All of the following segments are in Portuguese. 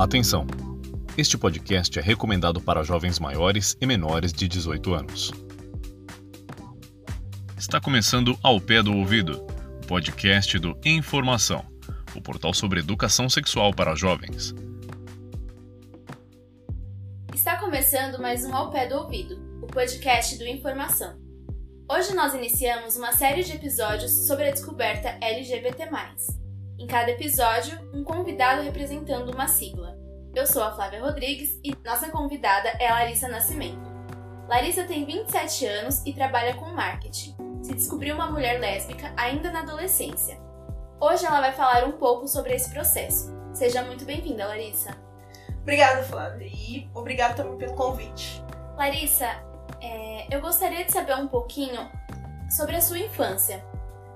Atenção! Este podcast é recomendado para jovens maiores e menores de 18 anos. Está começando Ao Pé do Ouvido, o podcast do Informação, o portal sobre educação sexual para jovens. Está começando mais um Ao Pé do Ouvido, o podcast do Informação. Hoje nós iniciamos uma série de episódios sobre a descoberta LGBT. Em cada episódio, um convidado representando uma sigla. Eu sou a Flávia Rodrigues e nossa convidada é a Larissa Nascimento. Larissa tem 27 anos e trabalha com marketing. Se descobriu uma mulher lésbica ainda na adolescência. Hoje ela vai falar um pouco sobre esse processo. Seja muito bem-vinda, Larissa. Obrigada, Flávia, e obrigada também pelo convite. Larissa, é, eu gostaria de saber um pouquinho sobre a sua infância.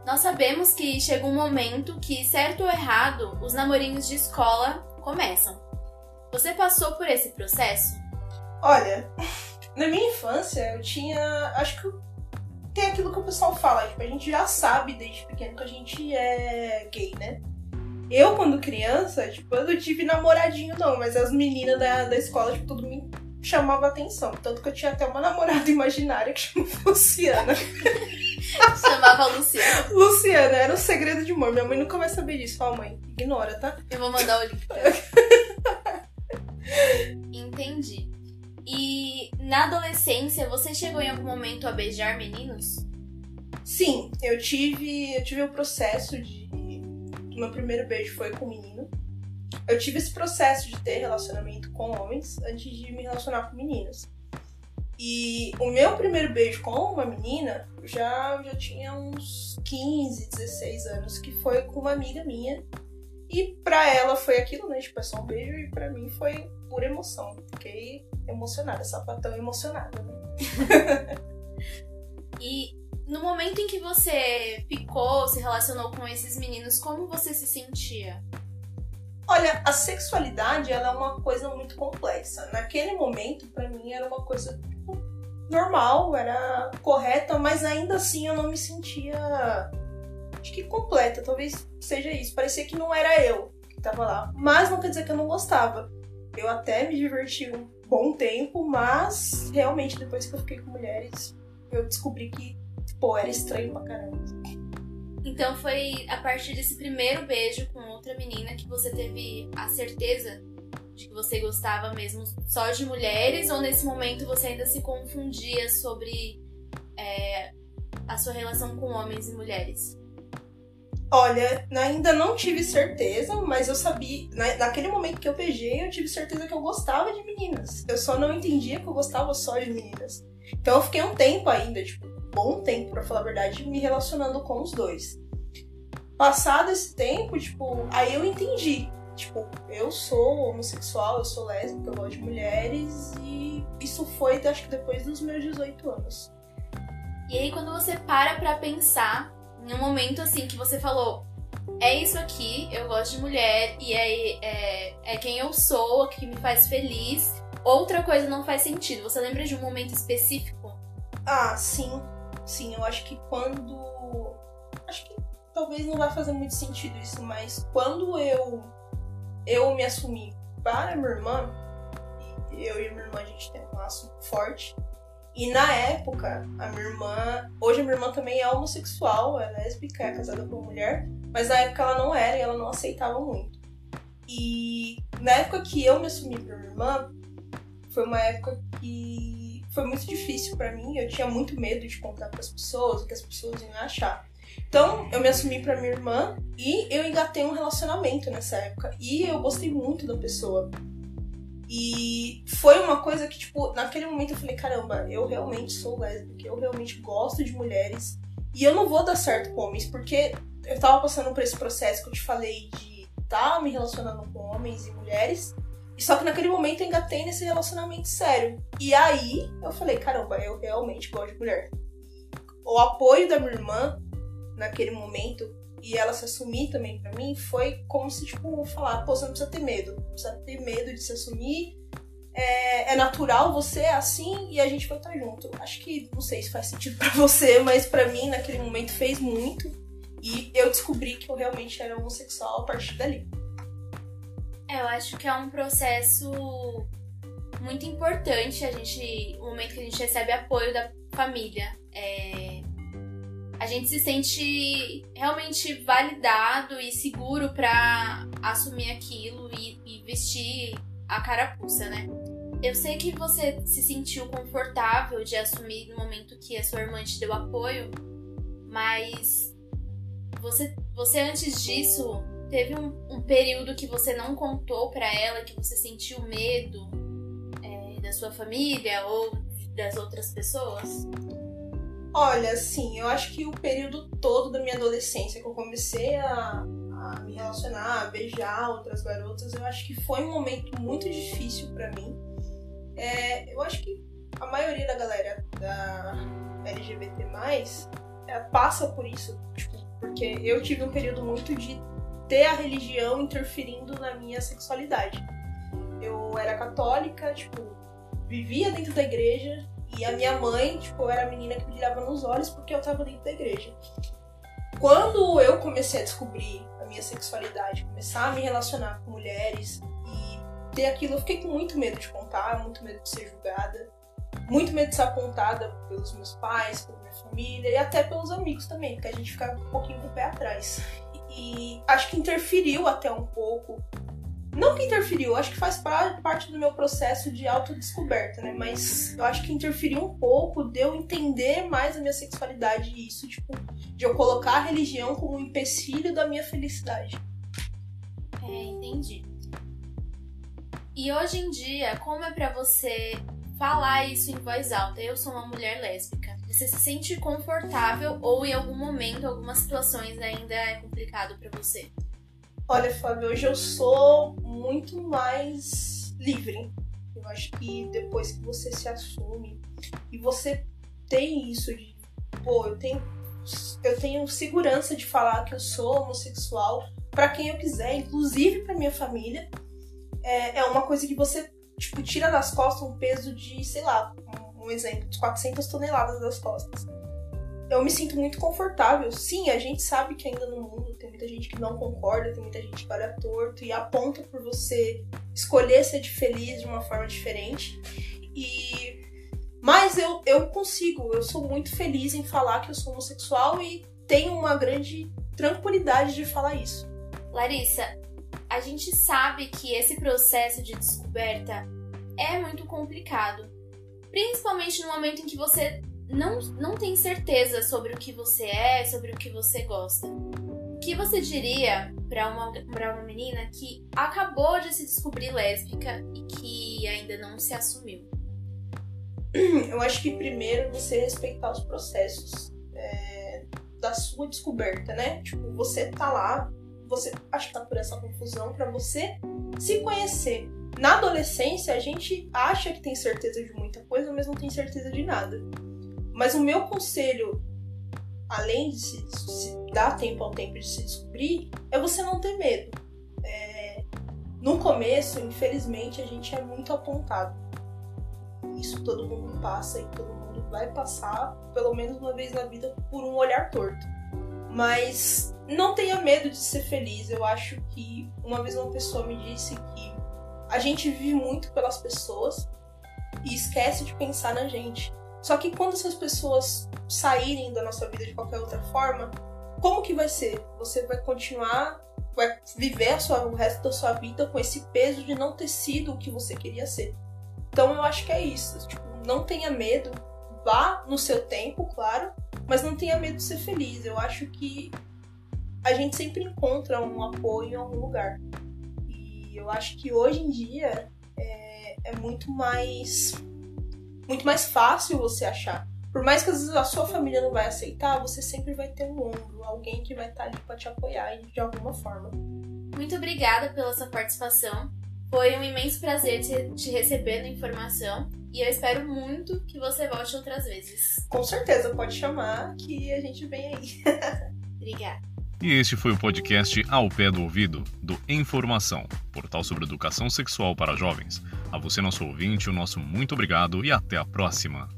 Nós sabemos que chega um momento que, certo ou errado, os namorinhos de escola começam. Você passou por esse processo? Olha, na minha infância eu tinha. Acho que tem aquilo que o pessoal fala, tipo, a gente já sabe desde pequeno que a gente é gay, né? Eu, quando criança, tipo, eu não tive namoradinho, não, mas as meninas da, da escola, tipo, tudo me chamava atenção. Tanto que eu tinha até uma namorada imaginária que chamava Luciana. chamava Luciana. Luciana, era um segredo de amor. Minha mãe nunca vai saber disso. Fala, mãe, ignora, tá? Eu vou mandar o link pra ela. Entendi. E na adolescência, você chegou em algum momento a beijar meninos? Sim, eu tive, eu tive o um processo de. O meu primeiro beijo foi com um menino. Eu tive esse processo de ter relacionamento com homens antes de me relacionar com meninas. E o meu primeiro beijo com uma menina já, já tinha uns 15, 16 anos, que foi com uma amiga minha. E pra ela foi aquilo, né? Tipo, é só um beijo, e pra mim foi pura emoção. Fiquei emocionada, sapatão emocionada, né? e no momento em que você ficou, se relacionou com esses meninos, como você se sentia? Olha, a sexualidade ela é uma coisa muito complexa. Naquele momento, para mim, era uma coisa tipo, normal, era correta, mas ainda assim eu não me sentia, acho que completa. Talvez seja isso. Parecia que não era eu que tava lá. Mas não quer dizer que eu não gostava. Eu até me diverti um bom tempo, mas realmente depois que eu fiquei com mulheres, eu descobri que, pô, era estranho pra caramba. Então foi a partir desse primeiro beijo com outra menina que você teve a certeza de que você gostava mesmo só de mulheres ou nesse momento você ainda se confundia sobre é, a sua relação com homens e mulheres? Olha, ainda não tive certeza, mas eu sabia. Naquele momento que eu beijei, eu tive certeza que eu gostava de meninas. Eu só não entendia que eu gostava só de meninas. Então eu fiquei um tempo ainda, tipo, bom tempo, para falar a verdade, me relacionando com os dois. Passado esse tempo, tipo, aí eu entendi. Tipo, eu sou homossexual, eu sou lésbica, eu gosto de mulheres e isso foi, acho que depois dos meus 18 anos. E aí, quando você para pra pensar, um momento assim que você falou, é isso aqui, eu gosto de mulher e é, é, é quem eu sou, que me faz feliz, outra coisa não faz sentido. Você lembra de um momento específico? Ah, sim. Sim, eu acho que quando. Acho que talvez não vai fazer muito sentido isso, mas quando eu eu me assumi para minha irmã, eu e minha irmã a gente tem um laço forte. E na época, a minha irmã. Hoje a minha irmã também é homossexual, é lésbica, é casada com uma mulher, mas na época ela não era e ela não aceitava muito. E na época que eu me assumi para minha irmã, foi uma época que foi muito difícil para mim. Eu tinha muito medo de contar para as pessoas, o que as pessoas iam achar. Então, eu me assumi para minha irmã e eu engatei um relacionamento nessa época. E eu gostei muito da pessoa. E foi uma coisa que, tipo, naquele momento eu falei: caramba, eu realmente sou lésbica, eu realmente gosto de mulheres. E eu não vou dar certo com homens, porque eu tava passando por esse processo que eu te falei de tá me relacionando com homens e mulheres. Só que naquele momento eu engatei nesse relacionamento sério. E aí eu falei, caramba, eu realmente gosto de mulher. O apoio da minha irmã naquele momento e ela se assumir também para mim foi como se, tipo, falar, pô, você não precisa ter medo. Não precisa ter medo de se assumir. É, é natural, você é assim e a gente vai estar junto. Acho que, não sei se faz sentido para você, mas para mim naquele momento fez muito. E eu descobri que eu realmente era homossexual a partir dali. Eu acho que é um processo muito importante a gente, o momento que a gente recebe apoio da família. É, a gente se sente realmente validado e seguro para assumir aquilo e, e vestir a carapuça, né? Eu sei que você se sentiu confortável de assumir no momento que a sua irmã te deu apoio, mas você, você antes disso teve um, um período que você não contou para ela, que você sentiu medo é, da sua família ou das outras pessoas? Olha, sim, eu acho que o período todo da minha adolescência, que eu comecei a, a me relacionar, a beijar outras garotas, eu acho que foi um momento muito difícil para mim. É, eu acho que a maioria da galera da LGBT, é, passa por isso, tipo, porque eu tive um período muito de ter a religião interferindo na minha sexualidade. Eu era católica, tipo, vivia dentro da igreja, e a minha mãe, tipo, era a menina que brilhava nos olhos porque eu tava dentro da igreja. Quando eu comecei a descobrir a minha sexualidade, começar a me relacionar com mulheres e ter aquilo, eu fiquei com muito medo de contar, muito medo de ser julgada, muito medo de ser apontada pelos meus pais, pela minha família e até pelos amigos também, porque a gente fica um pouquinho com o pé atrás. E acho que interferiu até um pouco não que interferiu, acho que faz parte do meu processo de autodescoberta, né? Mas eu acho que interferiu um pouco de eu entender mais a minha sexualidade e isso, tipo, de eu colocar a religião como um empecilho da minha felicidade. É, entendi. E hoje em dia, como é para você falar isso em voz alta? Eu sou uma mulher lésbica. Você se sente confortável ou em algum momento, algumas situações ainda é complicado para você? Olha, Fábio, hoje eu sou muito mais livre. Eu acho que depois que você se assume e você tem isso de, pô, eu tenho, eu tenho segurança de falar que eu sou homossexual para quem eu quiser, inclusive para minha família, é, é uma coisa que você tipo, tira das costas um peso de, sei lá, um, exemplo, de 400 toneladas das costas eu me sinto muito confortável. Sim, a gente sabe que ainda no mundo tem muita gente que não concorda, tem muita gente que olha torto e aponta por você escolher ser feliz de uma forma diferente. E mas eu, eu consigo, eu sou muito feliz em falar que eu sou homossexual e tenho uma grande tranquilidade de falar isso. Larissa, a gente sabe que esse processo de descoberta é muito complicado, principalmente no momento em que você não, não tem certeza sobre o que você é, sobre o que você gosta. O que você diria para uma, uma menina que acabou de se descobrir lésbica e que ainda não se assumiu? Eu acho que primeiro você respeitar os processos é, da sua descoberta, né? Tipo, você tá lá, você acho que tá por essa confusão para você se conhecer. Na adolescência, a gente acha que tem certeza de muita coisa, mas não tem certeza de nada. Mas o meu conselho, além de se, se dar tempo ao tempo de se descobrir, é você não ter medo. É, no começo, infelizmente, a gente é muito apontado. Isso todo mundo passa e todo mundo vai passar, pelo menos uma vez na vida, por um olhar torto. Mas não tenha medo de ser feliz. Eu acho que uma vez uma pessoa me disse que a gente vive muito pelas pessoas e esquece de pensar na gente. Só que quando essas pessoas saírem da nossa vida de qualquer outra forma, como que vai ser? Você vai continuar, vai viver sua, o resto da sua vida com esse peso de não ter sido o que você queria ser. Então eu acho que é isso. Tipo, não tenha medo, vá no seu tempo, claro, mas não tenha medo de ser feliz. Eu acho que a gente sempre encontra um apoio em algum lugar. E eu acho que hoje em dia é, é muito mais muito mais fácil você achar. Por mais que às vezes a sua família não vai aceitar, você sempre vai ter um ombro, alguém que vai estar ali para te apoiar de alguma forma. Muito obrigada pela sua participação. Foi um imenso prazer te, te receber na informação e eu espero muito que você volte outras vezes. Com certeza, pode chamar que a gente vem aí. Obrigada. E este foi o podcast Ao Pé do Ouvido, do Informação, portal sobre educação sexual para jovens. A você, nosso ouvinte, o nosso muito obrigado e até a próxima.